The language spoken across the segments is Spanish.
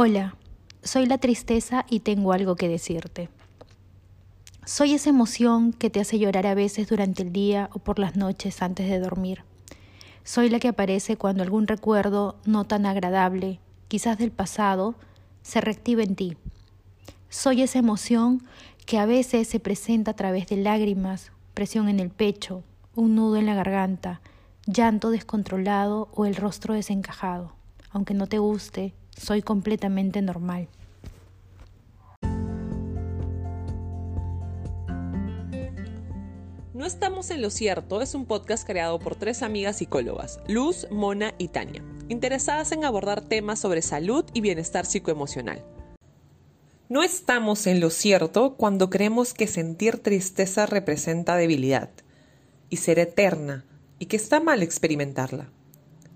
Hola, soy la tristeza y tengo algo que decirte. Soy esa emoción que te hace llorar a veces durante el día o por las noches antes de dormir. Soy la que aparece cuando algún recuerdo no tan agradable, quizás del pasado, se reactiva en ti. Soy esa emoción que a veces se presenta a través de lágrimas, presión en el pecho, un nudo en la garganta, llanto descontrolado o el rostro desencajado. Aunque no te guste, soy completamente normal. No estamos en lo cierto es un podcast creado por tres amigas psicólogas, Luz, Mona y Tania, interesadas en abordar temas sobre salud y bienestar psicoemocional. No estamos en lo cierto cuando creemos que sentir tristeza representa debilidad y ser eterna y que está mal experimentarla.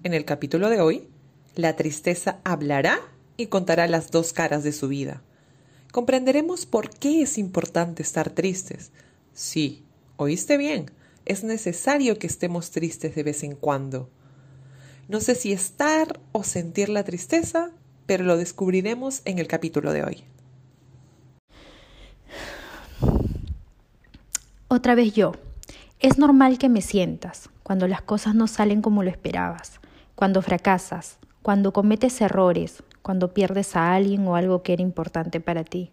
En el capítulo de hoy la tristeza hablará y contará las dos caras de su vida. Comprenderemos por qué es importante estar tristes. Sí, oíste bien, es necesario que estemos tristes de vez en cuando. No sé si estar o sentir la tristeza, pero lo descubriremos en el capítulo de hoy. Otra vez yo. Es normal que me sientas cuando las cosas no salen como lo esperabas, cuando fracasas, cuando cometes errores, cuando pierdes a alguien o algo que era importante para ti,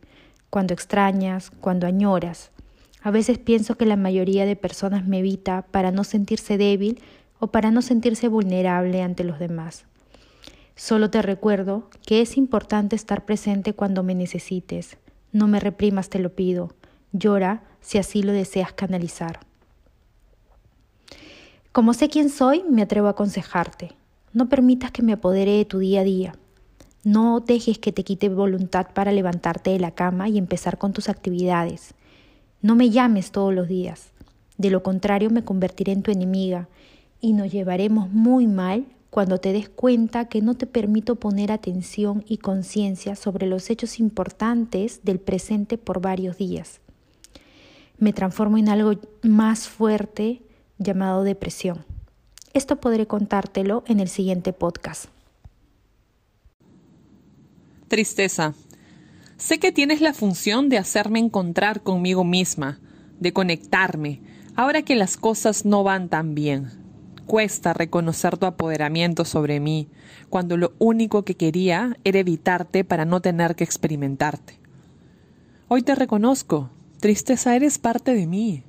cuando extrañas, cuando añoras. A veces pienso que la mayoría de personas me evita para no sentirse débil o para no sentirse vulnerable ante los demás. Solo te recuerdo que es importante estar presente cuando me necesites. No me reprimas, te lo pido. Llora si así lo deseas canalizar. Como sé quién soy, me atrevo a aconsejarte. No permitas que me apodere de tu día a día. No dejes que te quite voluntad para levantarte de la cama y empezar con tus actividades. No me llames todos los días. De lo contrario me convertiré en tu enemiga y nos llevaremos muy mal cuando te des cuenta que no te permito poner atención y conciencia sobre los hechos importantes del presente por varios días. Me transformo en algo más fuerte llamado depresión. Esto podré contártelo en el siguiente podcast. Tristeza. Sé que tienes la función de hacerme encontrar conmigo misma, de conectarme, ahora que las cosas no van tan bien. Cuesta reconocer tu apoderamiento sobre mí, cuando lo único que quería era evitarte para no tener que experimentarte. Hoy te reconozco, tristeza, eres parte de mí.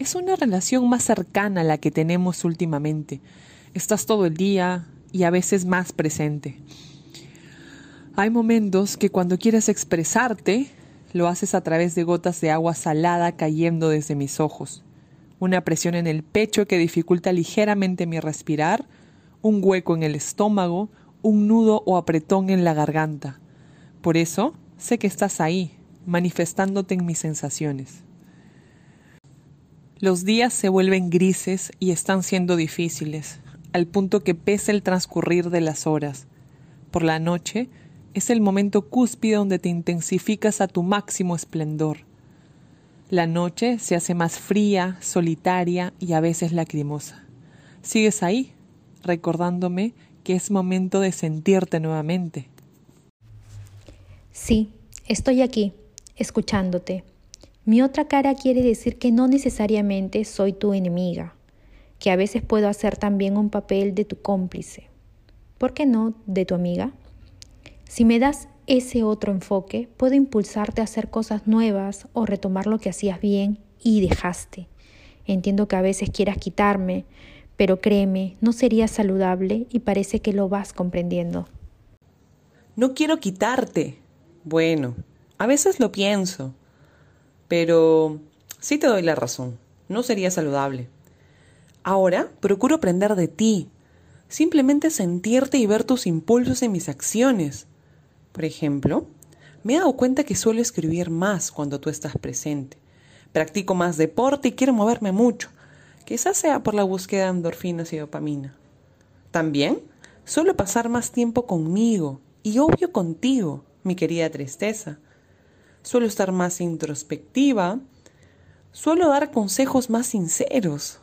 Es una relación más cercana a la que tenemos últimamente. Estás todo el día y a veces más presente. Hay momentos que cuando quieres expresarte, lo haces a través de gotas de agua salada cayendo desde mis ojos, una presión en el pecho que dificulta ligeramente mi respirar, un hueco en el estómago, un nudo o apretón en la garganta. Por eso sé que estás ahí, manifestándote en mis sensaciones. Los días se vuelven grises y están siendo difíciles, al punto que pesa el transcurrir de las horas. Por la noche es el momento cúspide donde te intensificas a tu máximo esplendor. La noche se hace más fría, solitaria y a veces lacrimosa. Sigues ahí, recordándome que es momento de sentirte nuevamente. Sí, estoy aquí, escuchándote, mi otra cara quiere decir que no necesariamente soy tu enemiga, que a veces puedo hacer también un papel de tu cómplice. ¿Por qué no de tu amiga? Si me das ese otro enfoque, puedo impulsarte a hacer cosas nuevas o retomar lo que hacías bien y dejaste. Entiendo que a veces quieras quitarme, pero créeme, no sería saludable y parece que lo vas comprendiendo. No quiero quitarte. Bueno, a veces lo pienso, pero sí te doy la razón, no sería saludable. Ahora procuro aprender de ti, simplemente sentirte y ver tus impulsos en mis acciones. Por ejemplo, me he dado cuenta que suelo escribir más cuando tú estás presente. Practico más deporte y quiero moverme mucho. Quizás sea por la búsqueda de endorfinas y dopamina. También suelo pasar más tiempo conmigo y obvio contigo, mi querida tristeza suelo estar más introspectiva, suelo dar consejos más sinceros.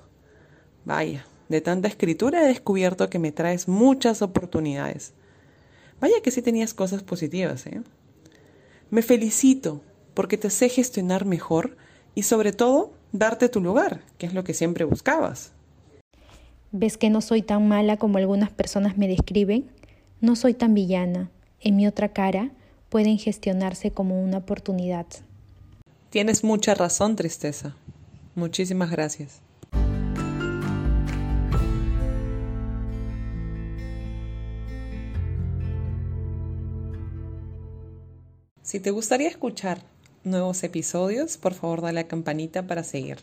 Vaya, de tanta escritura he descubierto que me traes muchas oportunidades. Vaya que sí tenías cosas positivas, ¿eh? Me felicito porque te sé gestionar mejor y sobre todo darte tu lugar, que es lo que siempre buscabas. ¿Ves que no soy tan mala como algunas personas me describen? No soy tan villana. En mi otra cara pueden gestionarse como una oportunidad. Tienes mucha razón, tristeza. Muchísimas gracias. Si te gustaría escuchar nuevos episodios, por favor dale a la campanita para seguir.